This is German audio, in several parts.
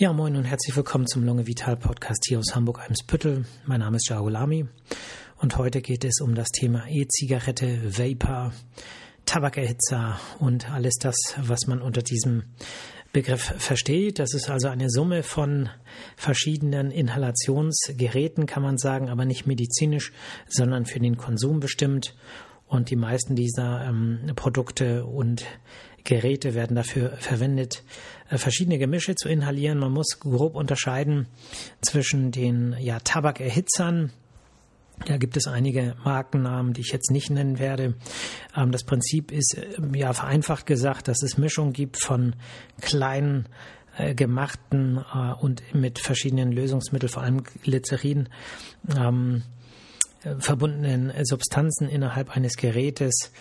Ja, moin und herzlich willkommen zum Lunge Vital Podcast hier aus Hamburg-Eimsbüttel. Mein Name ist Jagolami und heute geht es um das Thema E-Zigarette, Vapor, Tabakerhitzer und alles das, was man unter diesem Begriff versteht. Das ist also eine Summe von verschiedenen Inhalationsgeräten, kann man sagen, aber nicht medizinisch, sondern für den Konsum bestimmt. Und die meisten dieser ähm, Produkte und Geräte werden dafür verwendet, äh, verschiedene Gemische zu inhalieren. Man muss grob unterscheiden zwischen den ja, Tabakerhitzern. Da gibt es einige Markennamen, die ich jetzt nicht nennen werde. Ähm, das Prinzip ist ähm, ja vereinfacht gesagt, dass es Mischung gibt von kleinen äh, gemachten äh, und mit verschiedenen Lösungsmitteln, vor allem Glycerin, ähm, verbundenen Substanzen innerhalb eines Gerätes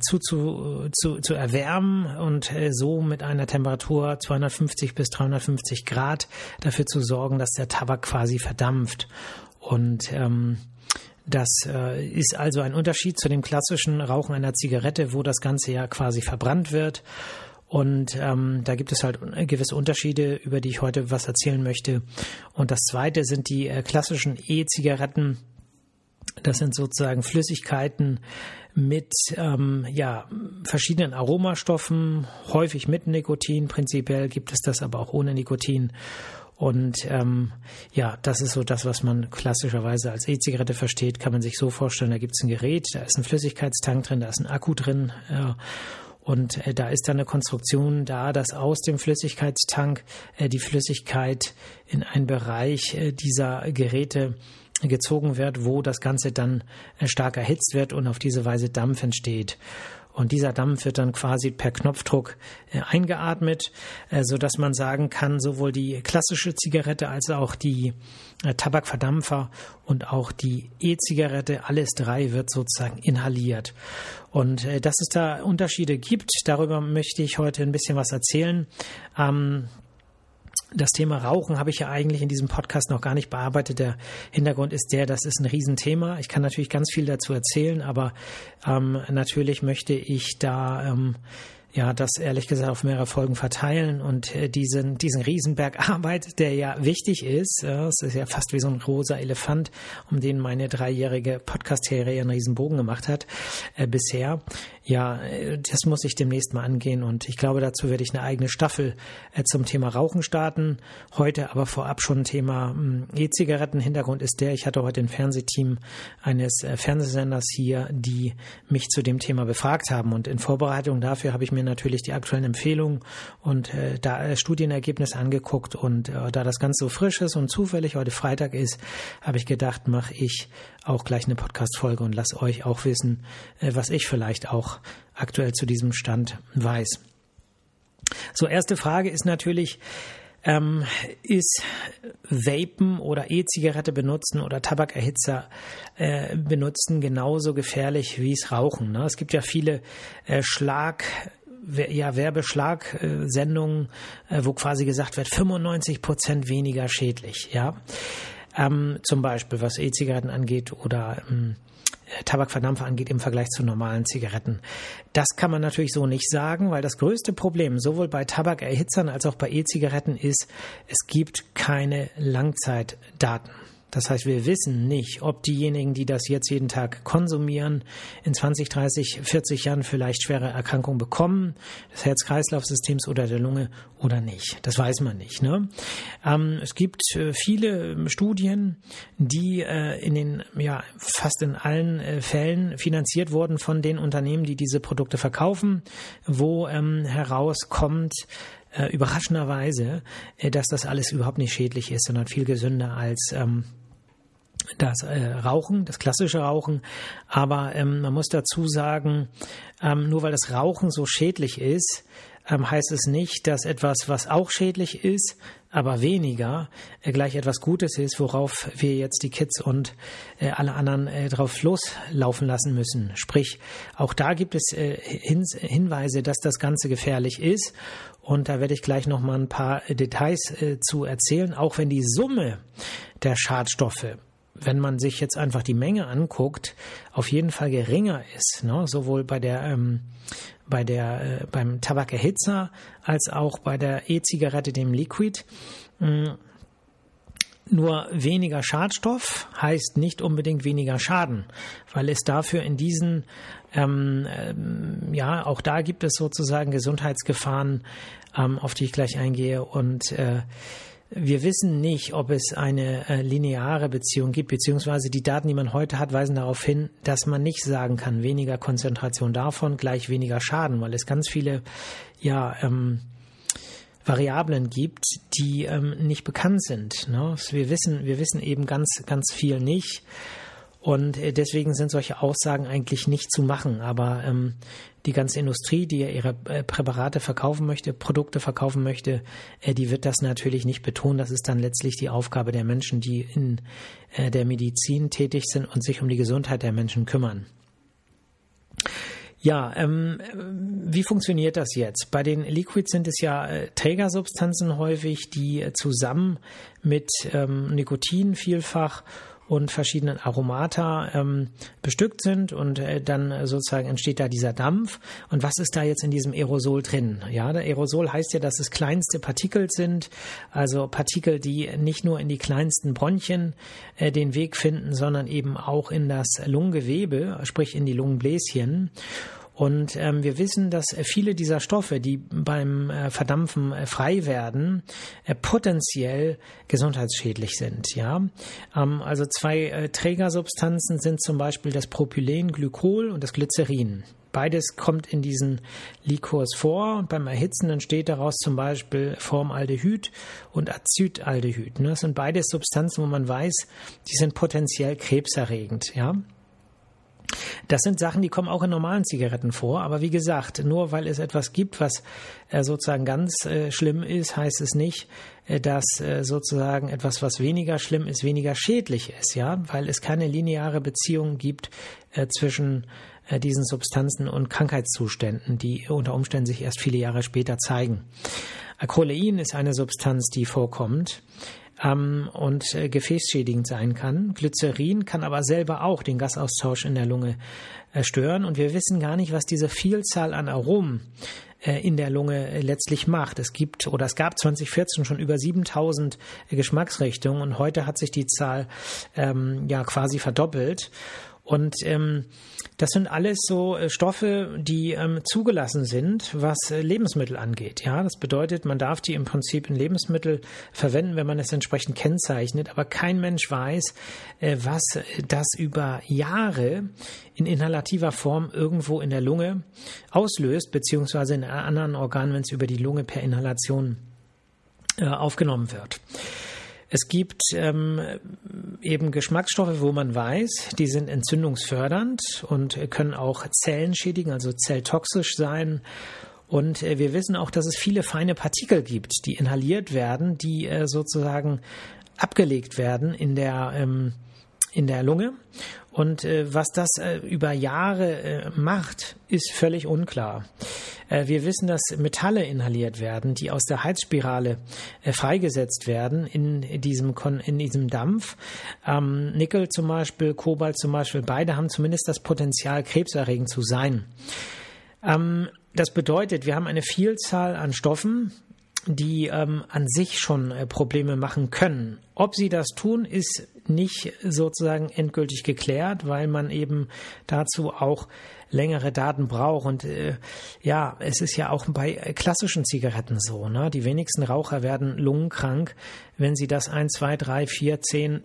zu, zu, zu, zu erwärmen und äh, so mit einer Temperatur 250 bis 350 Grad dafür zu sorgen, dass der Tabak quasi verdampft. Und ähm, das äh, ist also ein Unterschied zu dem klassischen Rauchen einer Zigarette, wo das Ganze ja quasi verbrannt wird. Und ähm, da gibt es halt gewisse Unterschiede, über die ich heute was erzählen möchte. Und das zweite sind die äh, klassischen E-Zigaretten. Das sind sozusagen Flüssigkeiten, mit ähm, ja, verschiedenen Aromastoffen, häufig mit Nikotin. Prinzipiell gibt es das aber auch ohne Nikotin. Und ähm, ja, das ist so das, was man klassischerweise als E-Zigarette versteht. Kann man sich so vorstellen, da gibt es ein Gerät, da ist ein Flüssigkeitstank drin, da ist ein Akku drin. Äh, und äh, da ist dann eine Konstruktion da, dass aus dem Flüssigkeitstank äh, die Flüssigkeit in einen Bereich äh, dieser Geräte gezogen wird, wo das Ganze dann äh, stark erhitzt wird und auf diese Weise Dampf entsteht. Und dieser Dampf wird dann quasi per Knopfdruck äh, eingeatmet, äh, so dass man sagen kann, sowohl die klassische Zigarette als auch die Tabakverdampfer und auch die E-Zigarette, alles drei wird sozusagen inhaliert. Und dass es da Unterschiede gibt, darüber möchte ich heute ein bisschen was erzählen. Ähm, das Thema Rauchen habe ich ja eigentlich in diesem Podcast noch gar nicht bearbeitet. Der Hintergrund ist der, das ist ein Riesenthema. Ich kann natürlich ganz viel dazu erzählen, aber ähm, natürlich möchte ich da ähm, ja, das ehrlich gesagt auf mehrere Folgen verteilen und äh, diesen, diesen Riesenberg Arbeit, der ja wichtig ist, äh, es ist ja fast wie so ein rosa Elefant, um den meine dreijährige Podcast-Serie einen Riesenbogen gemacht hat äh, bisher. Ja, äh, das muss ich demnächst mal angehen und ich glaube, dazu werde ich eine eigene Staffel äh, zum Thema Rauchen starten. Heute aber vorab schon Thema hm, E-Zigaretten. Hintergrund ist der, ich hatte heute ein Fernsehteam eines äh, Fernsehsenders hier, die mich zu dem Thema befragt haben und in Vorbereitung dafür habe ich mir natürlich die aktuellen Empfehlungen und äh, da Studienergebnisse angeguckt und äh, da das Ganze so frisch ist und zufällig heute Freitag ist, habe ich gedacht, mache ich auch gleich eine Podcast-Folge und lasse euch auch wissen, äh, was ich vielleicht auch aktuell zu diesem Stand weiß. So, erste Frage ist natürlich, ähm, ist Vapen oder E-Zigarette benutzen oder Tabakerhitzer äh, benutzen genauso gefährlich wie es Rauchen. Ne? Es gibt ja viele äh, Schlag ja, Werbeschlagsendungen, äh, wo quasi gesagt wird, 95 Prozent weniger schädlich, ja. Ähm, zum Beispiel, was E-Zigaretten angeht oder ähm, Tabakverdampfer angeht im Vergleich zu normalen Zigaretten. Das kann man natürlich so nicht sagen, weil das größte Problem sowohl bei Tabakerhitzern als auch bei E-Zigaretten ist, es gibt keine Langzeitdaten. Das heißt, wir wissen nicht, ob diejenigen, die das jetzt jeden Tag konsumieren, in 20, 30, 40 Jahren vielleicht schwere Erkrankungen bekommen, des Herz-Kreislauf-Systems oder der Lunge oder nicht. Das weiß man nicht. Ne? Ähm, es gibt äh, viele ähm, Studien, die äh, in den, ja, fast in allen äh, Fällen finanziert wurden von den Unternehmen, die diese Produkte verkaufen, wo ähm, herauskommt, äh, überraschenderweise, äh, dass das alles überhaupt nicht schädlich ist, sondern viel gesünder als ähm, das äh, Rauchen, das klassische Rauchen. Aber ähm, man muss dazu sagen, ähm, nur weil das Rauchen so schädlich ist, ähm, heißt es nicht, dass etwas, was auch schädlich ist, aber weniger, äh, gleich etwas Gutes ist, worauf wir jetzt die Kids und äh, alle anderen äh, drauf loslaufen lassen müssen. Sprich, auch da gibt es äh, Hin Hinweise, dass das Ganze gefährlich ist. Und da werde ich gleich noch mal ein paar Details äh, zu erzählen, auch wenn die Summe der Schadstoffe wenn man sich jetzt einfach die Menge anguckt, auf jeden Fall geringer ist, ne? sowohl bei der ähm, bei der äh, beim Tabakerhitzer als auch bei der E-Zigarette, dem Liquid. Mhm. Nur weniger Schadstoff heißt nicht unbedingt weniger Schaden, weil es dafür in diesen, ähm, ähm, ja, auch da gibt es sozusagen Gesundheitsgefahren, ähm, auf die ich gleich eingehe. Und äh, wir wissen nicht, ob es eine äh, lineare Beziehung gibt, beziehungsweise die Daten, die man heute hat, weisen darauf hin, dass man nicht sagen kann, weniger Konzentration davon gleich weniger Schaden, weil es ganz viele, ja, ähm, Variablen gibt, die ähm, nicht bekannt sind. Ne? Wir wissen, wir wissen eben ganz, ganz viel nicht. Und äh, deswegen sind solche Aussagen eigentlich nicht zu machen. Aber ähm, die ganze Industrie, die ja ihre äh, Präparate verkaufen möchte, Produkte verkaufen möchte, äh, die wird das natürlich nicht betonen. Das ist dann letztlich die Aufgabe der Menschen, die in äh, der Medizin tätig sind und sich um die Gesundheit der Menschen kümmern. Ja, ähm, wie funktioniert das jetzt? Bei den Liquids sind es ja äh, Trägersubstanzen häufig, die äh, zusammen mit ähm, Nikotin vielfach und verschiedenen Aromata ähm, bestückt sind und äh, dann sozusagen entsteht da dieser Dampf. Und was ist da jetzt in diesem Aerosol drin? Ja, der Aerosol heißt ja, dass es kleinste Partikel sind, also Partikel, die nicht nur in die kleinsten Bronchien äh, den Weg finden, sondern eben auch in das Lungengewebe, sprich in die Lungenbläschen. Und ähm, wir wissen, dass viele dieser Stoffe, die beim äh, Verdampfen äh, frei werden, äh, potenziell gesundheitsschädlich sind. Ja, ähm, also zwei äh, Trägersubstanzen sind zum Beispiel das Propylenglykol und das Glycerin. Beides kommt in diesen Likors vor und beim Erhitzen entsteht daraus zum Beispiel Formaldehyd und Acetaldehyd. Ne? Das sind beides Substanzen, wo man weiß, die sind potenziell krebserregend. Ja, das sind Sachen, die kommen auch in normalen Zigaretten vor. Aber wie gesagt, nur weil es etwas gibt, was äh, sozusagen ganz äh, schlimm ist, heißt es nicht, äh, dass sozusagen etwas, was weniger schlimm ist, weniger schädlich ist. Ja, weil es keine lineare Beziehung gibt zwischen diesen Substanzen und Krankheitszuständen, die unter Umständen sich erst viele Jahre später zeigen. Acrolein ist eine Substanz, die vorkommt ähm, und äh, gefäßschädigend sein kann. Glycerin kann aber selber auch den Gasaustausch in der Lunge äh, stören und wir wissen gar nicht, was diese Vielzahl an Aromen äh, in der Lunge äh, letztlich macht. Es gibt oder es gab 2014 schon über 7000 äh, Geschmacksrichtungen und heute hat sich die Zahl ähm, ja quasi verdoppelt. Und ähm, das sind alles so äh, Stoffe, die ähm, zugelassen sind, was äh, Lebensmittel angeht. Ja, das bedeutet, man darf die im Prinzip in Lebensmittel verwenden, wenn man es entsprechend kennzeichnet. Aber kein Mensch weiß, äh, was das über Jahre in inhalativer Form irgendwo in der Lunge auslöst, beziehungsweise in anderen Organen, wenn es über die Lunge per Inhalation äh, aufgenommen wird. Es gibt ähm, eben Geschmacksstoffe, wo man weiß, die sind entzündungsfördernd und können auch Zellen schädigen, also zelltoxisch sein. Und äh, wir wissen auch, dass es viele feine Partikel gibt, die inhaliert werden, die äh, sozusagen abgelegt werden in der ähm, in der Lunge. Und äh, was das äh, über Jahre äh, macht, ist völlig unklar. Äh, wir wissen, dass Metalle inhaliert werden, die aus der Heizspirale äh, freigesetzt werden in diesem, Kon in diesem Dampf. Ähm, Nickel zum Beispiel, Kobalt zum Beispiel, beide haben zumindest das Potenzial, krebserregend zu sein. Ähm, das bedeutet, wir haben eine Vielzahl an Stoffen, die ähm, an sich schon äh, Probleme machen können. Ob sie das tun, ist nicht sozusagen endgültig geklärt, weil man eben dazu auch längere Daten braucht. Und äh, ja, es ist ja auch bei klassischen Zigaretten so. Ne? Die wenigsten Raucher werden lungenkrank, wenn sie das ein, zwei, drei, vier, zehn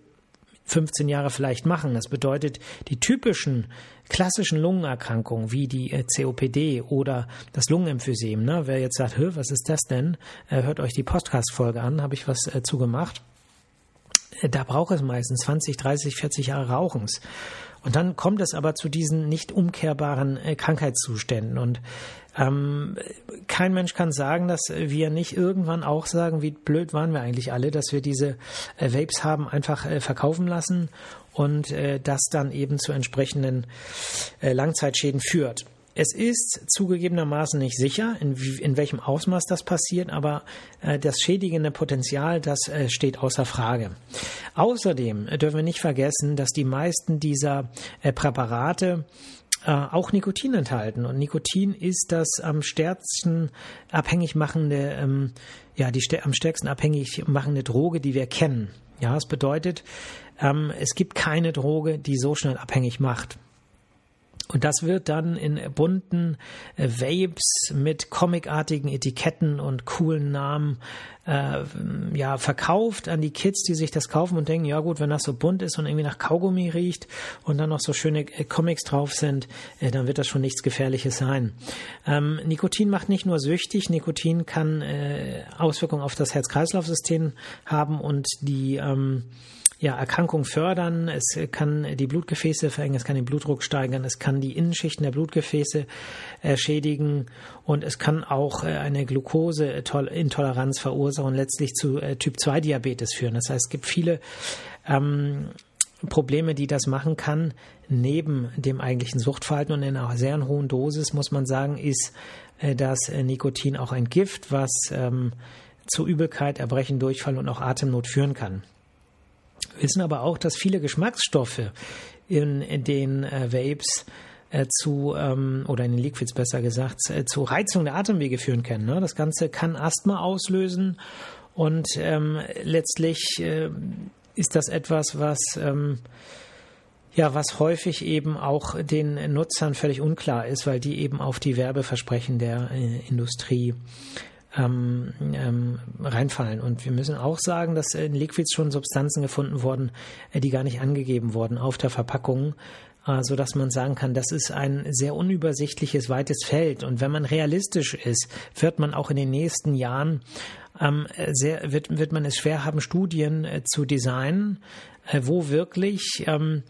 15 Jahre vielleicht machen. Das bedeutet, die typischen klassischen Lungenerkrankungen wie die äh, COPD oder das Lungenemphysem, ne? wer jetzt sagt, was ist das denn, äh, hört euch die Podcast-Folge an, habe ich was äh, zugemacht. Äh, da braucht es meistens 20, 30, 40 Jahre Rauchens. Und dann kommt es aber zu diesen nicht umkehrbaren äh, Krankheitszuständen. Und ähm, kein Mensch kann sagen, dass wir nicht irgendwann auch sagen, wie blöd waren wir eigentlich alle, dass wir diese äh, Vapes haben einfach äh, verkaufen lassen und äh, das dann eben zu entsprechenden äh, Langzeitschäden führt. Es ist zugegebenermaßen nicht sicher, in, in welchem Ausmaß das passiert, aber äh, das schädigende Potenzial, das äh, steht außer Frage. Außerdem dürfen wir nicht vergessen, dass die meisten dieser äh, Präparate äh, auch Nikotin enthalten. Und Nikotin ist das am stärksten abhängig machende, ähm, ja, die am stärksten abhängig machende Droge, die wir kennen. Ja, es bedeutet, ähm, es gibt keine Droge, die so schnell abhängig macht. Und das wird dann in bunten äh, Vapes mit comicartigen Etiketten und coolen Namen äh, ja verkauft an die Kids, die sich das kaufen und denken, ja gut, wenn das so bunt ist und irgendwie nach Kaugummi riecht und dann noch so schöne äh, Comics drauf sind, äh, dann wird das schon nichts Gefährliches sein. Ähm, Nikotin macht nicht nur süchtig, Nikotin kann Auswirkungen auf das Herz-Kreislauf-System haben und die ähm, ja, Erkrankung fördern, es kann die Blutgefäße verengen, es kann den Blutdruck steigern, es kann die Innenschichten der Blutgefäße äh, schädigen und es kann auch äh, eine Glukoseintoleranz verursachen und letztlich zu äh, Typ-2-Diabetes führen. Das heißt, es gibt viele ähm, Probleme, die das machen kann, neben dem eigentlichen Suchtverhalten und in einer sehr hohen Dosis, muss man sagen, ist äh, das äh, Nikotin auch ein Gift, was ähm, zu Übelkeit, Erbrechen, Durchfall und auch Atemnot führen kann. Wissen aber auch, dass viele Geschmacksstoffe in, in den äh, Vapes äh, zu, ähm, oder in den Liquids besser gesagt, äh, zu Reizung der Atemwege führen können. Ne? Das Ganze kann Asthma auslösen und ähm, letztlich äh, ist das etwas, was ähm, ja, was häufig eben auch den Nutzern völlig unklar ist, weil die eben auf die Werbeversprechen der äh, Industrie ähm, ähm, reinfallen. Und wir müssen auch sagen, dass in Liquids schon Substanzen gefunden wurden, äh, die gar nicht angegeben wurden auf der Verpackung, äh, so dass man sagen kann, das ist ein sehr unübersichtliches, weites Feld. Und wenn man realistisch ist, wird man auch in den nächsten Jahren ähm, sehr, wird, wird man es schwer haben, Studien äh, zu designen, äh, wo wirklich ähm,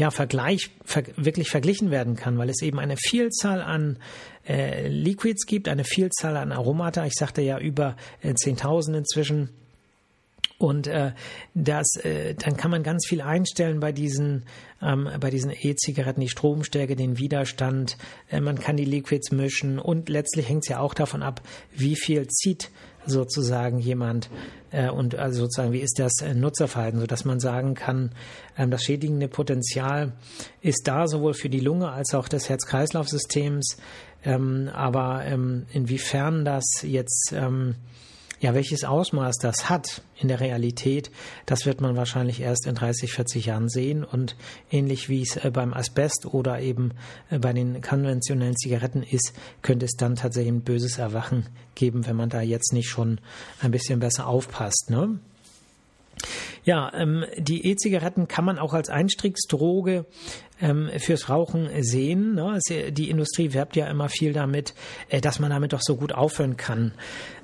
ja, Vergleich, ver, wirklich verglichen werden kann, weil es eben eine Vielzahl an äh, Liquids gibt, eine Vielzahl an Aromata. Ich sagte ja über äh, 10.000 inzwischen. Und äh, das, äh, dann kann man ganz viel einstellen bei diesen, ähm, bei diesen E-Zigaretten, die Stromstärke, den Widerstand. Äh, man kann die Liquids mischen und letztlich hängt es ja auch davon ab, wie viel zieht sozusagen jemand äh, und also sozusagen wie ist das äh, Nutzerverhalten, so dass man sagen kann, ähm, das schädigende Potenzial ist da sowohl für die Lunge als auch des Herz-Kreislauf-Systems. Ähm, aber ähm, inwiefern das jetzt ähm, ja, welches Ausmaß das hat in der Realität, das wird man wahrscheinlich erst in 30, 40 Jahren sehen. Und ähnlich wie es äh, beim Asbest oder eben äh, bei den konventionellen Zigaretten ist, könnte es dann tatsächlich ein böses Erwachen geben, wenn man da jetzt nicht schon ein bisschen besser aufpasst. Ne? Ja, ähm, die E-Zigaretten kann man auch als Einstiegsdroge ähm, fürs Rauchen sehen. Ne? Die Industrie werbt ja immer viel damit, äh, dass man damit doch so gut aufhören kann.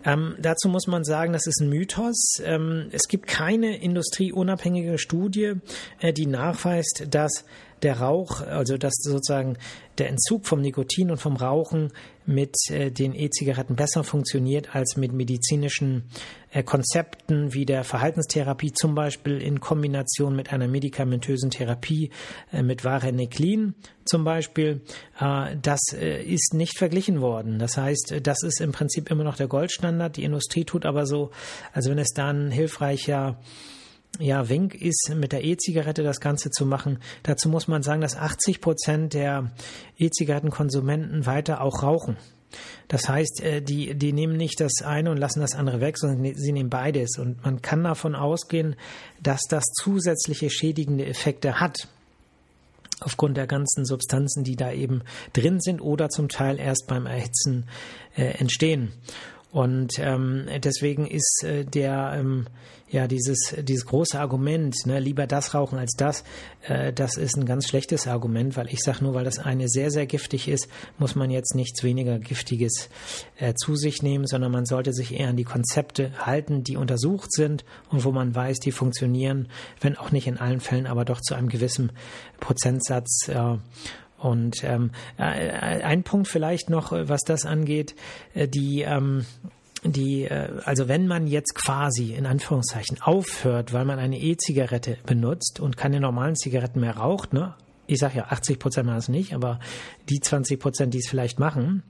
Ähm, dazu muss man sagen, das ist ein Mythos. Ähm, es gibt keine industrieunabhängige Studie, äh, die nachweist, dass der Rauch, also dass sozusagen der Entzug vom Nikotin und vom Rauchen mit äh, den E-Zigaretten besser funktioniert als mit medizinischen äh, Konzepten wie der Verhaltenstherapie, zum Beispiel in Kombination mit einer medikamentösen Therapie äh, mit Vareniclin zum Beispiel. Äh, das äh, ist nicht verglichen worden. Das heißt, das ist im Prinzip immer noch der Goldstandard. Die Industrie tut aber so, also wenn es da ein hilfreicher ja, Wink ist, mit der E-Zigarette das Ganze zu machen. Dazu muss man sagen, dass 80 Prozent der E-Zigarettenkonsumenten weiter auch rauchen. Das heißt, äh, die, die nehmen nicht das eine und lassen das andere weg, sondern ne, sie nehmen beides. Und man kann davon ausgehen, dass das zusätzliche schädigende Effekte hat. Aufgrund der ganzen Substanzen, die da eben drin sind oder zum Teil erst beim Erhitzen äh, entstehen. Und ähm, deswegen ist äh, der ähm, ja dieses dieses große Argument, ne, lieber das rauchen als das, äh, das ist ein ganz schlechtes Argument, weil ich sage nur, weil das eine sehr sehr giftig ist, muss man jetzt nichts weniger giftiges äh, zu sich nehmen, sondern man sollte sich eher an die Konzepte halten, die untersucht sind und wo man weiß, die funktionieren, wenn auch nicht in allen Fällen, aber doch zu einem gewissen Prozentsatz. Äh, und ähm, äh, ein Punkt vielleicht noch, äh, was das angeht, äh, die ähm, die, also wenn man jetzt quasi in Anführungszeichen aufhört, weil man eine E-Zigarette benutzt und keine normalen Zigaretten mehr raucht, ne, ich sage ja, 80 Prozent machen es nicht, aber die 20 Prozent, die es vielleicht machen,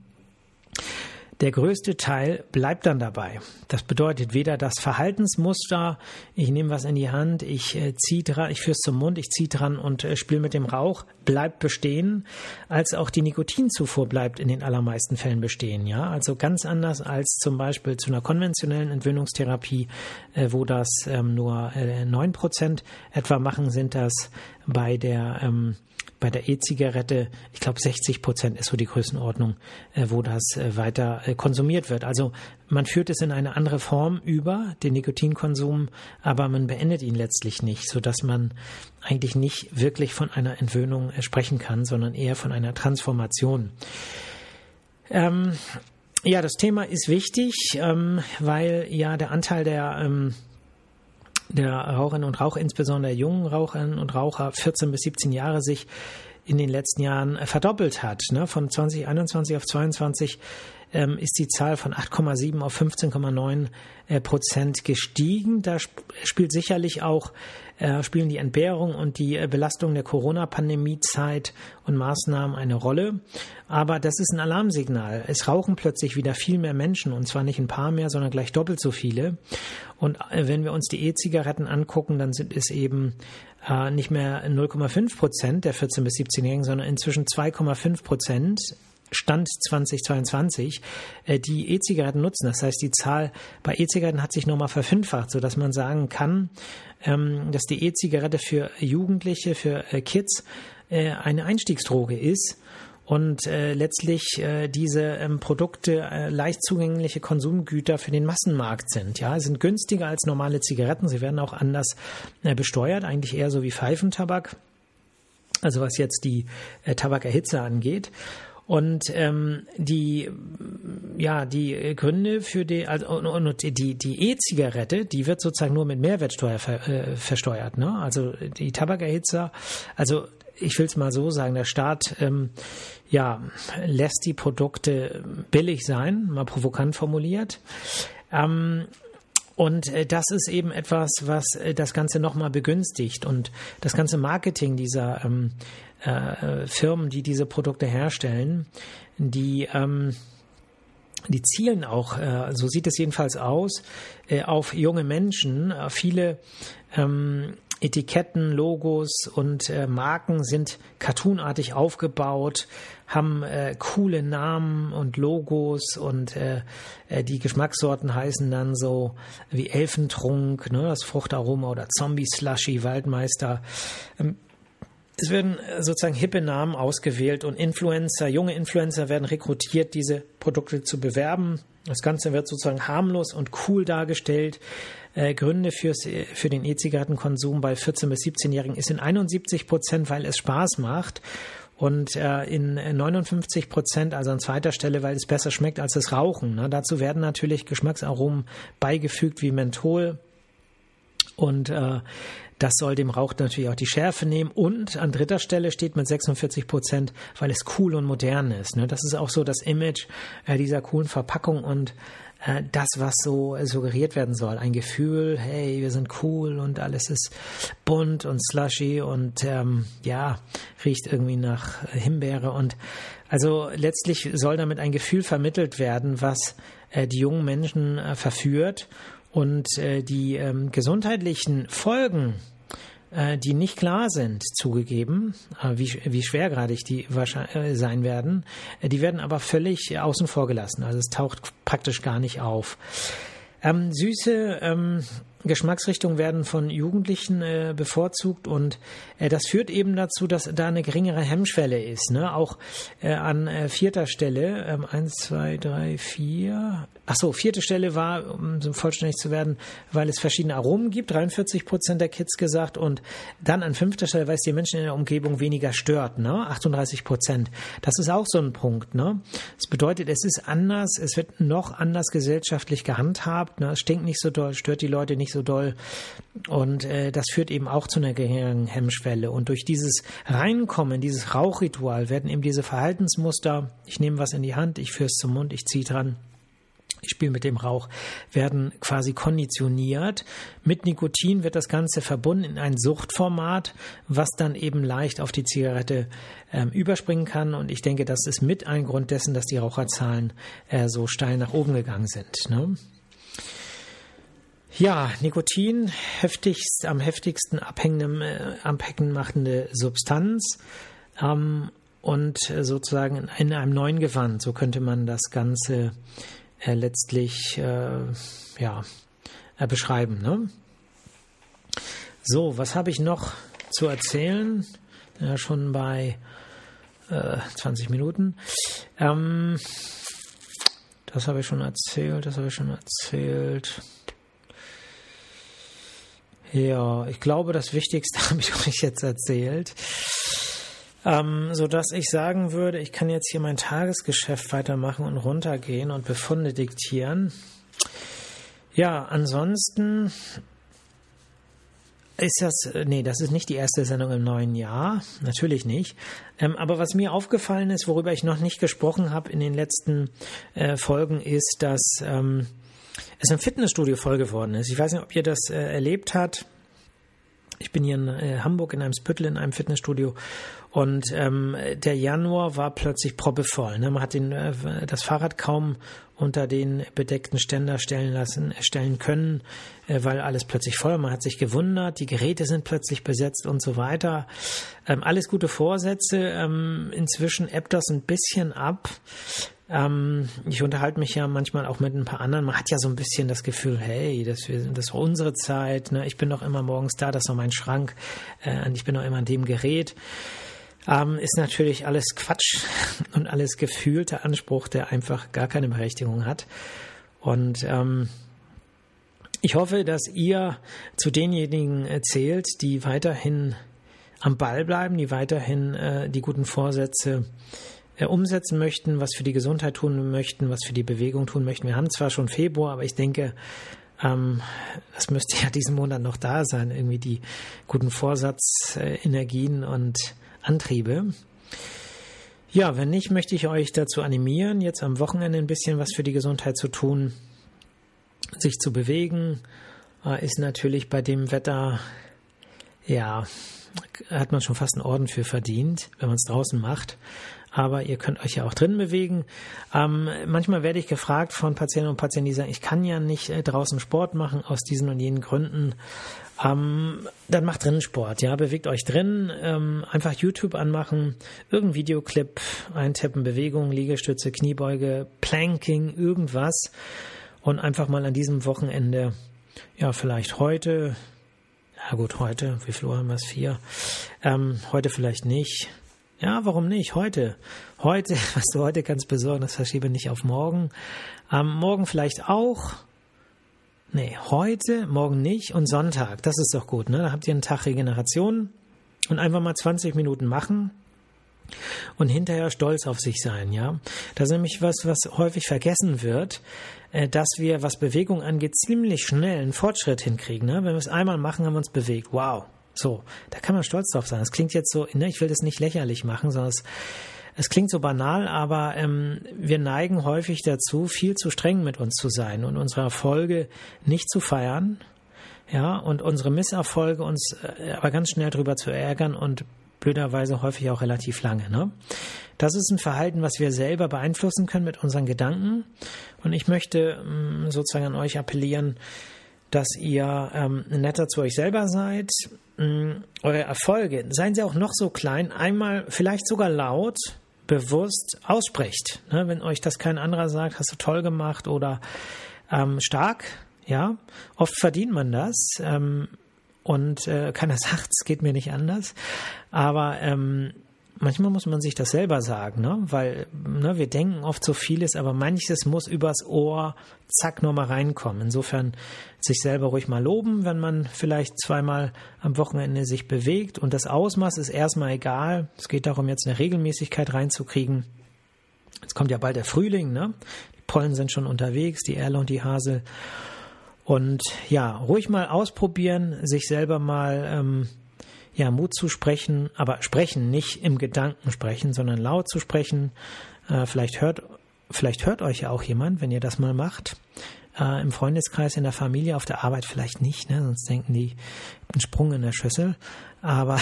der größte Teil bleibt dann dabei. Das bedeutet weder das Verhaltensmuster, ich nehme was in die Hand, ich äh, ziehe dran, ich führe zum Mund, ich ziehe dran und äh, spiele mit dem Rauch, bleibt bestehen, als auch die Nikotinzufuhr bleibt in den allermeisten Fällen bestehen. Ja, also ganz anders als zum Beispiel zu einer konventionellen Entwöhnungstherapie, äh, wo das ähm, nur neun Prozent etwa machen, sind das bei der ähm, bei der E-Zigarette, ich glaube 60 Prozent ist so die Größenordnung, äh, wo das äh, weiter äh, konsumiert wird. Also man führt es in eine andere Form über den Nikotinkonsum, aber man beendet ihn letztlich nicht, so dass man eigentlich nicht wirklich von einer Entwöhnung sprechen kann, sondern eher von einer Transformation. Ähm, ja, das Thema ist wichtig, ähm, weil ja der Anteil der ähm, der Raucherinnen und Raucher, insbesondere der jungen Raucherinnen und Raucher 14 bis 17 Jahre sich in den letzten Jahren verdoppelt hat. Ne? Von 2021 auf 22 ähm, ist die Zahl von 8,7 auf 15,9 äh, Prozent gestiegen. Da sp spielt sicherlich auch äh, spielen die Entbehrung und die äh, Belastung der Corona-Pandemie-Zeit und Maßnahmen eine Rolle. Aber das ist ein Alarmsignal. Es rauchen plötzlich wieder viel mehr Menschen und zwar nicht ein paar mehr, sondern gleich doppelt so viele. Und äh, wenn wir uns die E-Zigaretten angucken, dann sind es eben äh, nicht mehr 0,5 Prozent der 14 bis 17-Jährigen, sondern inzwischen 2,5 Prozent Stand 2022 äh, die E-Zigaretten nutzen. Das heißt, die Zahl bei E-Zigaretten hat sich nochmal verfünffacht, sodass man sagen kann, ähm, dass die E-Zigarette für Jugendliche, für äh, Kids äh, eine Einstiegsdroge ist und äh, letztlich äh, diese ähm, Produkte äh, leicht zugängliche Konsumgüter für den Massenmarkt sind. Ja, sind günstiger als normale Zigaretten. Sie werden auch anders äh, besteuert, eigentlich eher so wie Pfeifentabak. Also was jetzt die äh, Tabakerhitze angeht. Und ähm, die, ja, die Gründe für die, also und, und die die E-Zigarette, die wird sozusagen nur mit Mehrwertsteuer ver, äh, versteuert. Ne? Also die Tabakerhitzer, also ich will es mal so sagen, der Staat ähm, ja lässt die Produkte billig sein, mal provokant formuliert. Ähm, und äh, das ist eben etwas, was äh, das Ganze nochmal begünstigt. Und das ganze Marketing dieser ähm, äh, Firmen, die diese Produkte herstellen, die ähm, die zielen auch, äh, so sieht es jedenfalls aus, äh, auf junge Menschen. Äh, viele ähm, Etiketten, Logos und äh, Marken sind cartoonartig aufgebaut, haben äh, coole Namen und Logos und äh, äh, die Geschmackssorten heißen dann so wie Elfentrunk, ne, das Fruchtaroma oder Zombie Slushy, Waldmeister. Ähm, es werden äh, sozusagen hippe Namen ausgewählt und Influencer, junge Influencer werden rekrutiert, diese Produkte zu bewerben. Das Ganze wird sozusagen harmlos und cool dargestellt. Äh, Gründe fürs, äh, für den E-Zigarettenkonsum bei 14- bis 17-Jährigen ist in 71 Prozent, weil es Spaß macht. Und äh, in 59 Prozent, also an zweiter Stelle, weil es besser schmeckt als das Rauchen. Ne? Dazu werden natürlich Geschmacksaromen beigefügt wie Menthol, und äh, das soll dem Rauch natürlich auch die Schärfe nehmen. Und an dritter Stelle steht mit 46 Prozent, weil es cool und modern ist. Ne? Das ist auch so das Image äh, dieser coolen Verpackung und äh, das, was so suggeriert werden soll. Ein Gefühl, hey, wir sind cool und alles ist bunt und slushy und ähm, ja, riecht irgendwie nach Himbeere. Und also letztlich soll damit ein Gefühl vermittelt werden, was äh, die jungen Menschen verführt und äh, die ähm, gesundheitlichen Folgen, äh, die nicht klar sind, zugegeben, äh, wie, wie schwergradig die wahrscheinlich äh, sein werden, äh, die werden aber völlig außen vor gelassen. Also es taucht praktisch gar nicht auf. Ähm, süße ähm, Geschmacksrichtungen werden von Jugendlichen äh, bevorzugt und äh, das führt eben dazu, dass da eine geringere Hemmschwelle ist. Ne? Auch äh, an äh, vierter Stelle, ähm, eins, zwei, drei, vier. Ach so, vierte Stelle war, um so vollständig zu werden, weil es verschiedene Aromen gibt, 43 Prozent der Kids gesagt und dann an fünfter Stelle, weil es die Menschen in der Umgebung weniger stört, ne? 38 Prozent. Das ist auch so ein Punkt. Ne? Das bedeutet, es ist anders, es wird noch anders gesellschaftlich gehandhabt. Ne? Es stinkt nicht so doll, stört die Leute nicht so doll und äh, das führt eben auch zu einer geringeren Hemmschwelle. Und durch dieses Reinkommen, dieses Rauchritual werden eben diese Verhaltensmuster, ich nehme was in die Hand, ich führe es zum Mund, ich ziehe dran, ich spiele mit dem Rauch, werden quasi konditioniert. Mit Nikotin wird das Ganze verbunden in ein Suchtformat, was dann eben leicht auf die Zigarette äh, überspringen kann. Und ich denke, das ist mit ein Grund dessen, dass die Raucherzahlen äh, so steil nach oben gegangen sind. Ne? Ja, Nikotin, heftigst, am heftigsten abhängende, äh, abhängend machende Substanz. Ähm, und sozusagen in einem neuen Gewand, so könnte man das Ganze äh, letztlich äh, ja, äh, beschreiben. Ne? So, was habe ich noch zu erzählen? Ja, schon bei äh, 20 Minuten. Ähm, das habe ich schon erzählt, das habe ich schon erzählt. Ja, ich glaube, das Wichtigste habe ich euch jetzt erzählt. Ähm, so dass ich sagen würde, ich kann jetzt hier mein Tagesgeschäft weitermachen und runtergehen und Befunde diktieren. Ja, ansonsten ist das, äh, nee, das ist nicht die erste Sendung im neuen Jahr, natürlich nicht. Ähm, aber was mir aufgefallen ist, worüber ich noch nicht gesprochen habe in den letzten äh, Folgen, ist, dass ähm, es ein Fitnessstudio voll geworden ist. Ich weiß nicht, ob ihr das äh, erlebt habt. Ich bin hier in äh, Hamburg in einem Spüttel in einem Fitnessstudio und ähm, der Januar war plötzlich proppevoll. Ne? Man hat den, äh, das Fahrrad kaum unter den bedeckten Ständer stellen lassen, äh, stellen können, äh, weil alles plötzlich voll. Man hat sich gewundert, die Geräte sind plötzlich besetzt und so weiter. Ähm, alles gute Vorsätze. Ähm, inzwischen ebbt das ein bisschen ab. Ähm, ich unterhalte mich ja manchmal auch mit ein paar anderen. Man hat ja so ein bisschen das Gefühl, hey, das, wir, das war unsere Zeit. Ne? Ich bin doch immer morgens da, das ist noch mein Schrank. Äh, und ich bin doch immer an dem Gerät. Ähm, ist natürlich alles Quatsch und alles gefühlter Anspruch, der einfach gar keine Berechtigung hat. Und ähm, ich hoffe, dass ihr zu denjenigen zählt, die weiterhin am Ball bleiben, die weiterhin äh, die guten Vorsätze äh, umsetzen möchten, was für die Gesundheit tun möchten, was für die Bewegung tun möchten. Wir haben zwar schon Februar, aber ich denke, ähm, das müsste ja diesen Monat noch da sein, irgendwie die guten Vorsatzenergien äh, und Antriebe. Ja, wenn nicht, möchte ich euch dazu animieren, jetzt am Wochenende ein bisschen was für die Gesundheit zu tun, sich zu bewegen. Äh, ist natürlich bei dem Wetter, ja, hat man schon fast einen Orden für verdient, wenn man es draußen macht aber ihr könnt euch ja auch drin bewegen. Ähm, manchmal werde ich gefragt von Patienten und Patienten, die sagen, ich kann ja nicht äh, draußen Sport machen aus diesen und jenen Gründen. Ähm, dann macht drinnen Sport, ja, bewegt euch drin, ähm, einfach YouTube anmachen, irgendein Videoclip eintippen, Bewegung, Liegestütze, Kniebeuge, Planking, irgendwas und einfach mal an diesem Wochenende, ja, vielleicht heute, ja gut, heute, wie viel Uhr haben wir es? Vier. Ähm, heute vielleicht nicht. Ja, warum nicht? Heute. Heute, was du heute kannst besorgen, das verschiebe nicht auf morgen. Ähm, morgen vielleicht auch. Nee, heute, morgen nicht und Sonntag. Das ist doch gut, ne? Da habt ihr einen Tag Regeneration und einfach mal 20 Minuten machen und hinterher stolz auf sich sein, ja. Das ist nämlich was, was häufig vergessen wird, äh, dass wir, was Bewegung angeht, ziemlich schnell einen Fortschritt hinkriegen. Ne? Wenn wir es einmal machen, haben wir uns bewegt. Wow, so, da kann man stolz drauf sein. Das klingt jetzt so, ne, ich will das nicht lächerlich machen, sondern es, es klingt so banal, aber ähm, wir neigen häufig dazu, viel zu streng mit uns zu sein und unsere Erfolge nicht zu feiern, ja, und unsere Misserfolge uns äh, aber ganz schnell drüber zu ärgern und blöderweise häufig auch relativ lange. Ne? Das ist ein Verhalten, was wir selber beeinflussen können mit unseren Gedanken. Und ich möchte ähm, sozusagen an euch appellieren, dass ihr ähm, netter zu euch selber seid, ähm, eure Erfolge, seien sie auch noch so klein, einmal vielleicht sogar laut, bewusst aussprecht. Ne? Wenn euch das kein anderer sagt, hast du toll gemacht oder ähm, stark, ja, oft verdient man das ähm, und äh, keiner sagt, es geht mir nicht anders, aber ähm, manchmal muss man sich das selber sagen, ne? weil ne, wir denken oft so vieles, aber manches muss übers Ohr zack nochmal reinkommen. Insofern sich selber ruhig mal loben, wenn man vielleicht zweimal am Wochenende sich bewegt und das Ausmaß ist erstmal egal. Es geht darum, jetzt eine Regelmäßigkeit reinzukriegen. Jetzt kommt ja bald der Frühling, ne? Die Pollen sind schon unterwegs, die Erle und die Hasel. Und ja, ruhig mal ausprobieren, sich selber mal ähm, ja, Mut zu sprechen, aber sprechen, nicht im Gedanken sprechen, sondern laut zu sprechen. Äh, vielleicht hört vielleicht hört euch ja auch jemand, wenn ihr das mal macht. Äh, Im Freundeskreis, in der Familie, auf der Arbeit vielleicht nicht, ne? sonst denken die, einen Sprung in der Schüssel. Aber,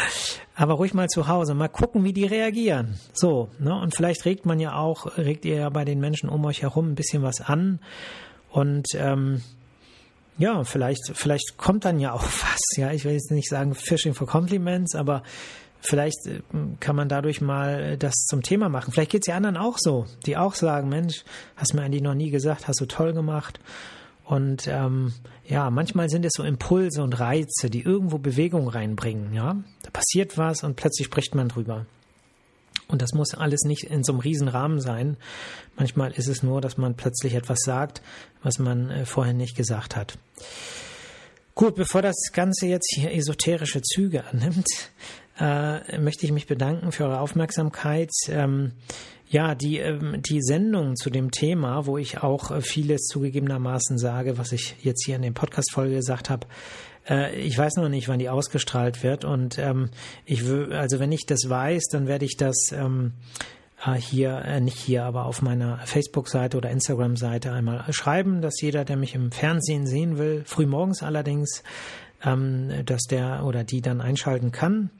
aber ruhig mal zu Hause, mal gucken, wie die reagieren. So, ne? Und vielleicht regt man ja auch, regt ihr ja bei den Menschen um euch herum ein bisschen was an. Und ähm, ja, vielleicht, vielleicht kommt dann ja auch was. Ja, ich will jetzt nicht sagen Fishing for Compliments, aber vielleicht äh, kann man dadurch mal äh, das zum Thema machen. Vielleicht geht es ja anderen auch so, die auch sagen, Mensch, hast mir eigentlich noch nie gesagt, hast du toll gemacht. Und ähm, ja, manchmal sind es so Impulse und Reize, die irgendwo Bewegung reinbringen. Ja, da passiert was und plötzlich spricht man drüber. Und das muss alles nicht in so einem riesen Rahmen sein. Manchmal ist es nur, dass man plötzlich etwas sagt, was man äh, vorher nicht gesagt hat. Gut, bevor das Ganze jetzt hier esoterische Züge annimmt, äh, möchte ich mich bedanken für eure Aufmerksamkeit. Ähm, ja, die, ähm, die Sendung zu dem Thema, wo ich auch äh, vieles zugegebenermaßen sage, was ich jetzt hier in der Podcast-Folge gesagt habe, äh, ich weiß noch nicht, wann die ausgestrahlt wird. Und ähm, ich will, also wenn ich das weiß, dann werde ich das ähm, äh, hier, äh, nicht hier, aber auf meiner Facebook-Seite oder Instagram-Seite einmal schreiben, dass jeder, der mich im Fernsehen sehen will, frühmorgens allerdings, ähm, dass der oder die dann einschalten kann.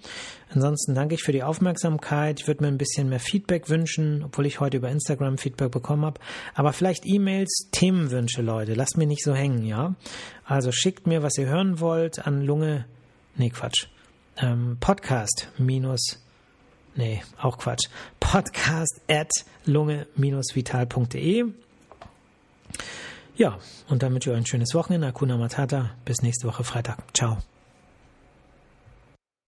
Ansonsten danke ich für die Aufmerksamkeit. Ich würde mir ein bisschen mehr Feedback wünschen, obwohl ich heute über Instagram Feedback bekommen habe. Aber vielleicht E-Mails, Themenwünsche, Leute. Lasst mir nicht so hängen, ja? Also schickt mir, was ihr hören wollt, an Lunge. Nee, Quatsch. Ähm, Podcast minus. Nee, auch Quatsch. Podcast at lunge-vital.de. Ja, und damit ihr ein schönes Wochenende. Akuna Matata. Bis nächste Woche Freitag. Ciao.